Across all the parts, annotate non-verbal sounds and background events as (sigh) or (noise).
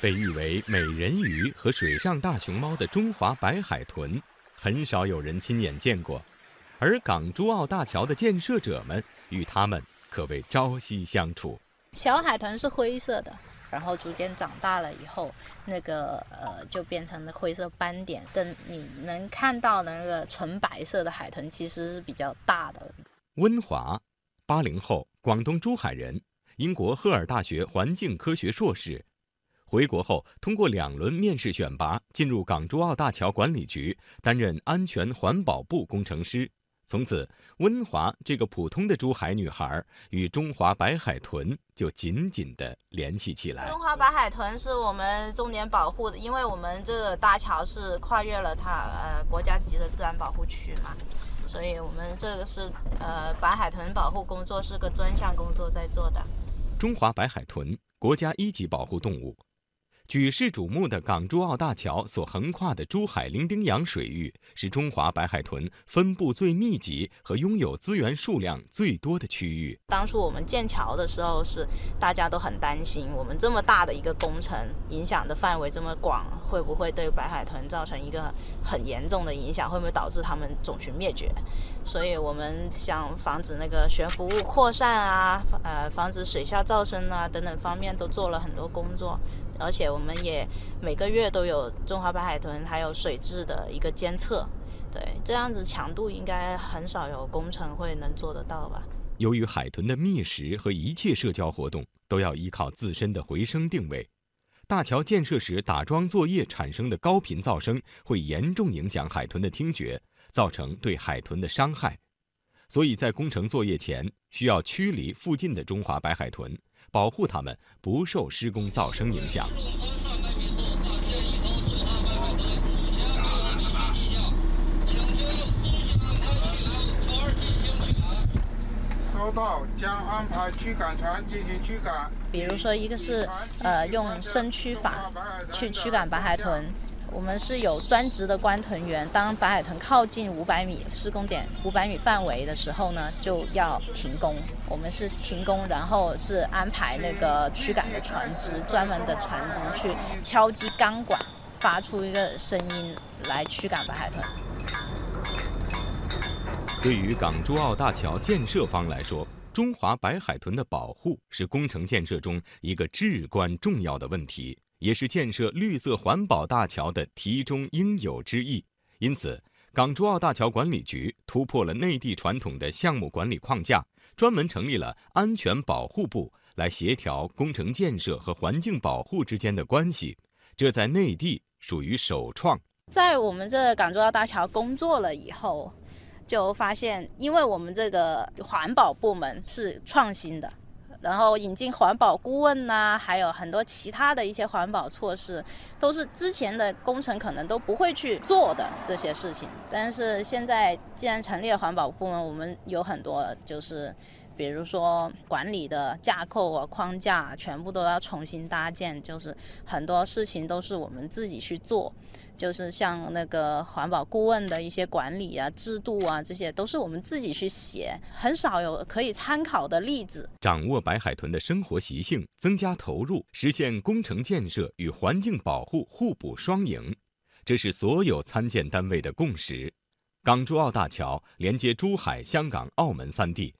被誉为美人鱼和水上大熊猫的中华白海豚，很少有人亲眼见过，而港珠澳大桥的建设者们与它们可谓朝夕相处。小海豚是灰色的，然后逐渐长大了以后，那个呃就变成了灰色斑点，跟你能看到的那个纯白色的海豚其实是比较大的。温华，八零后，广东珠海人，英国赫尔大学环境科学硕士。回国后，通过两轮面试选拔，进入港珠澳大桥管理局担任安全环保部工程师。从此，温华这个普通的珠海女孩与中华白海豚就紧紧地联系起来。中华白海豚是我们重点保护的，因为我们这个大桥是跨越了它呃国家级的自然保护区嘛，所以我们这个是呃白海豚保护工作是个专项工作在做的。中华白海豚，国家一级保护动物。举世瞩目的港珠澳大桥所横跨的珠海伶仃洋水域，是中华白海豚分布最密集和拥有资源数量最多的区域。当初我们建桥的时候，是大家都很担心，我们这么大的一个工程，影响的范围这么广，会不会对白海豚造成一个很严重的影响？会不会导致它们种群灭绝？所以我们想防止那个悬浮物扩散啊，呃，防止水下噪声啊等等方面都做了很多工作。而且我们也每个月都有中华白海豚还有水质的一个监测，对，这样子强度应该很少有工程会能做得到吧？由于海豚的觅食和一切社交活动都要依靠自身的回声定位，大桥建设时打桩作业产生的高频噪声会严重影响海豚的听觉，造成对海豚的伤害，所以在工程作业前需要驱离附近的中华白海豚。保护它们不受施工噪声影响。收到，将安排驱赶船进行驱赶。比如说，一个是呃用声驱法去驱赶白海豚。我们是有专职的观豚员，当白海豚靠近五百米施工点五百米范围的时候呢，就要停工。我们是停工，然后是安排那个驱赶的船只，专门的船只去敲击钢管，发出一个声音来驱赶白海豚。对于港珠澳大桥建设方来说，中华白海豚的保护是工程建设中一个至关重要的问题。也是建设绿色环保大桥的题中应有之义。因此，港珠澳大桥管理局突破了内地传统的项目管理框架，专门成立了安全保护部，来协调工程建设和环境保护之间的关系。这在内地属于首创。在我们这港珠澳大桥工作了以后，就发现，因为我们这个环保部门是创新的。然后引进环保顾问呐，还有很多其他的一些环保措施，都是之前的工程可能都不会去做的这些事情。但是现在既然成立了环保部门，我们有很多就是，比如说管理的架构啊、框架啊，全部都要重新搭建，就是很多事情都是我们自己去做。就是像那个环保顾问的一些管理啊、制度啊，这些都是我们自己去写，很少有可以参考的例子。掌握白海豚的生活习性，增加投入，实现工程建设与环境保护互补双赢，这是所有参建单位的共识。港珠澳大桥连接珠海、香港、澳门三地，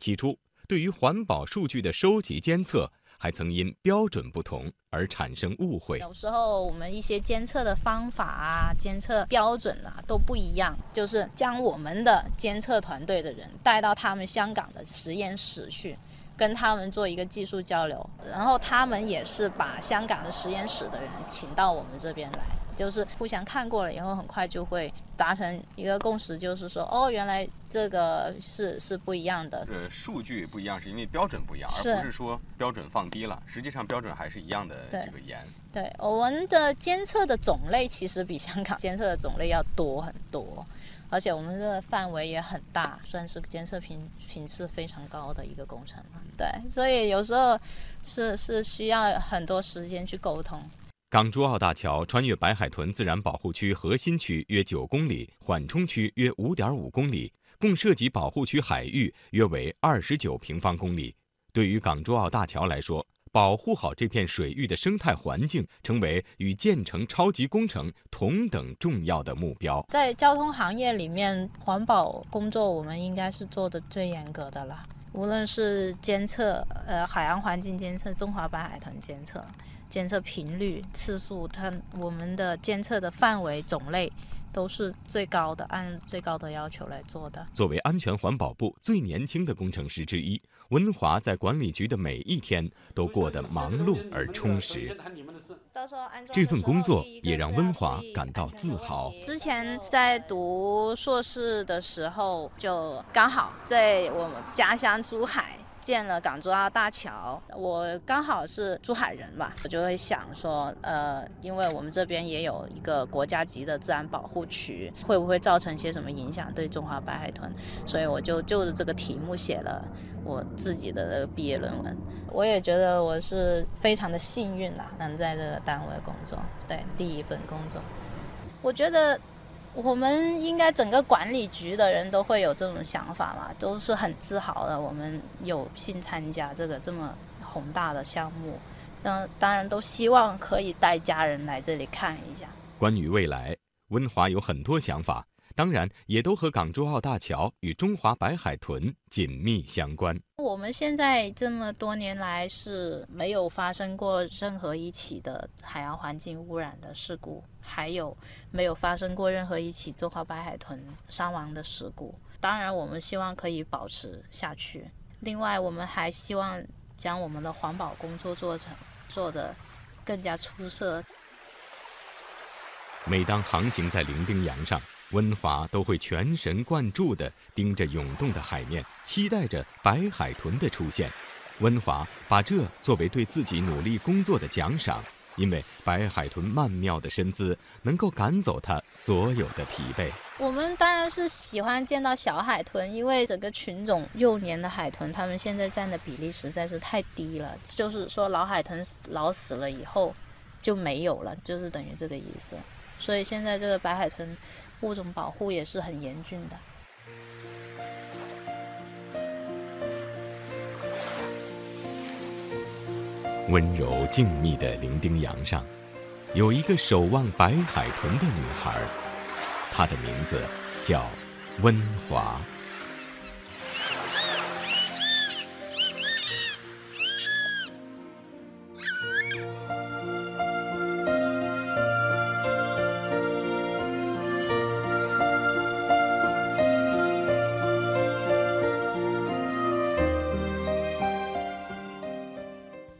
起初对于环保数据的收集监测。还曾因标准不同而产生误会。有时候我们一些监测的方法啊、监测标准啊都不一样，就是将我们的监测团队的人带到他们香港的实验室去，跟他们做一个技术交流，然后他们也是把香港的实验室的人请到我们这边来。就是互相看过了以后，很快就会达成一个共识，就是说，哦，原来这个是是不一样的。呃，数据不一样，是因为标准不一样，而不是说标准放低了。实际上标准还是一样的，这个严。对，我们的监测的种类其实比香港 (laughs) 监测的种类要多很多，而且我们的范围也很大，算是监测频频次非常高的一个工程了。对，所以有时候是是需要很多时间去沟通。港珠澳大桥穿越白海豚自然保护区核心区约九公里，缓冲区约五点五公里，共涉及保护区海域约为二十九平方公里。对于港珠澳大桥来说，保护好这片水域的生态环境，成为与建成超级工程同等重要的目标。在交通行业里面，环保工作我们应该是做的最严格的了。无论是监测，呃，海洋环境监测、中华白海豚监测、监测频率、次数，它我们的监测的范围、种类。都是最高的，按最高的要求来做的。作为安全环保部最年轻的工程师之一，温华在管理局的每一天都过得忙碌而充实。这份工作也让温华感到自豪。之前在读硕士的时候，就刚好在我们家乡珠海。建了港珠澳大桥，我刚好是珠海人吧，我就会想说，呃，因为我们这边也有一个国家级的自然保护区，会不会造成些什么影响对中华白海豚？所以我就就着这个题目写了我自己的毕业论文。我也觉得我是非常的幸运啦，能在这个单位工作，对，第一份工作，我觉得。我们应该整个管理局的人都会有这种想法嘛，都是很自豪的。我们有幸参加这个这么宏大的项目，嗯当然都希望可以带家人来这里看一下。关于未来，温华有很多想法。当然，也都和港珠澳大桥与中华白海豚紧密相关。我们现在这么多年来是没有发生过任何一起的海洋环境污染的事故，还有没有发生过任何一起中华白海豚伤亡的事故。当然，我们希望可以保持下去。另外，我们还希望将我们的环保工作做成做得更加出色。每当航行在伶仃洋上。温华都会全神贯注地盯着涌动的海面，期待着白海豚的出现。温华把这作为对自己努力工作的奖赏，因为白海豚曼妙的身姿能够赶走它所有的疲惫。我们当然是喜欢见到小海豚，因为整个群种幼年的海豚，它们现在占的比例实在是太低了。就是说，老海豚老死了以后就没有了，就是等于这个意思。所以现在这个白海豚。物种保护也是很严峻的。温柔静谧的伶仃洋上，有一个守望白海豚的女孩，她的名字叫温华。